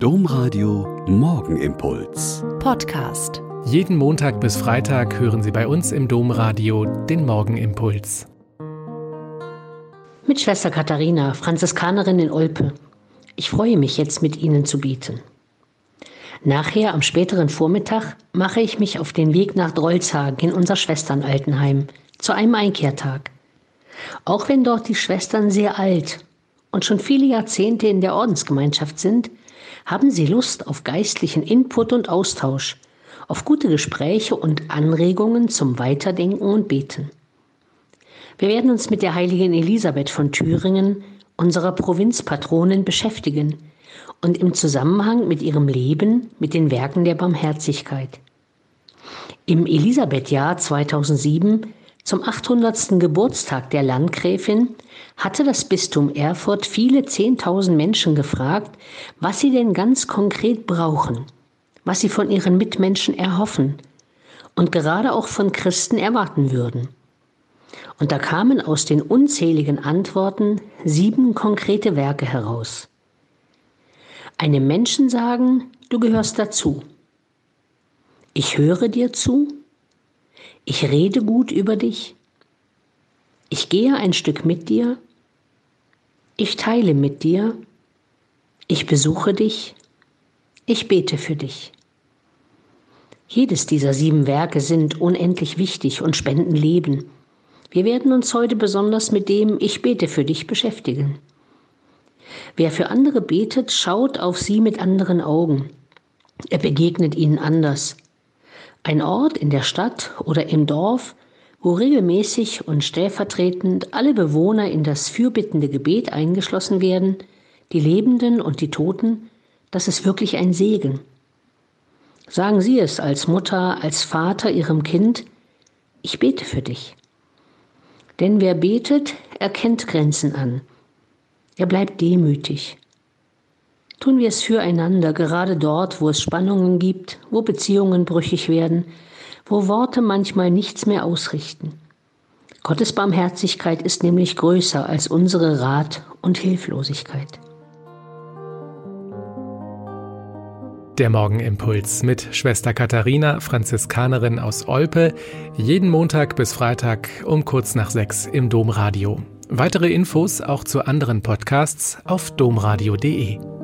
Domradio Morgenimpuls. Podcast. Jeden Montag bis Freitag hören Sie bei uns im Domradio den Morgenimpuls. Mit Schwester Katharina, Franziskanerin in Olpe. Ich freue mich jetzt mit Ihnen zu beten. Nachher am späteren Vormittag mache ich mich auf den Weg nach Drolzhagen in unser Schwesternaltenheim zu einem Einkehrtag. Auch wenn dort die Schwestern sehr alt und schon viele Jahrzehnte in der Ordensgemeinschaft sind, haben Sie Lust auf geistlichen Input und Austausch, auf gute Gespräche und Anregungen zum Weiterdenken und Beten. Wir werden uns mit der heiligen Elisabeth von Thüringen, unserer Provinzpatronin, beschäftigen und im Zusammenhang mit ihrem Leben mit den Werken der Barmherzigkeit. Im Elisabethjahr 2007 zum 800. Geburtstag der Landgräfin hatte das Bistum Erfurt viele Zehntausend Menschen gefragt, was sie denn ganz konkret brauchen, was sie von ihren Mitmenschen erhoffen und gerade auch von Christen erwarten würden. Und da kamen aus den unzähligen Antworten sieben konkrete Werke heraus. Einem Menschen sagen, du gehörst dazu. Ich höre dir zu ich rede gut über dich. Ich gehe ein Stück mit dir. Ich teile mit dir. Ich besuche dich. Ich bete für dich. Jedes dieser sieben Werke sind unendlich wichtig und spenden Leben. Wir werden uns heute besonders mit dem Ich bete für dich beschäftigen. Wer für andere betet, schaut auf sie mit anderen Augen. Er begegnet ihnen anders. Ein Ort in der Stadt oder im Dorf, wo regelmäßig und stellvertretend alle Bewohner in das fürbittende Gebet eingeschlossen werden, die Lebenden und die Toten, das ist wirklich ein Segen. Sagen Sie es als Mutter, als Vater Ihrem Kind, ich bete für dich. Denn wer betet, erkennt Grenzen an. Er bleibt demütig. Tun wir es füreinander, gerade dort, wo es Spannungen gibt, wo Beziehungen brüchig werden, wo Worte manchmal nichts mehr ausrichten. Gottes Barmherzigkeit ist nämlich größer als unsere Rat und Hilflosigkeit. Der Morgenimpuls mit Schwester Katharina, Franziskanerin aus Olpe, jeden Montag bis Freitag um kurz nach sechs im Domradio. Weitere Infos auch zu anderen Podcasts auf domradio.de.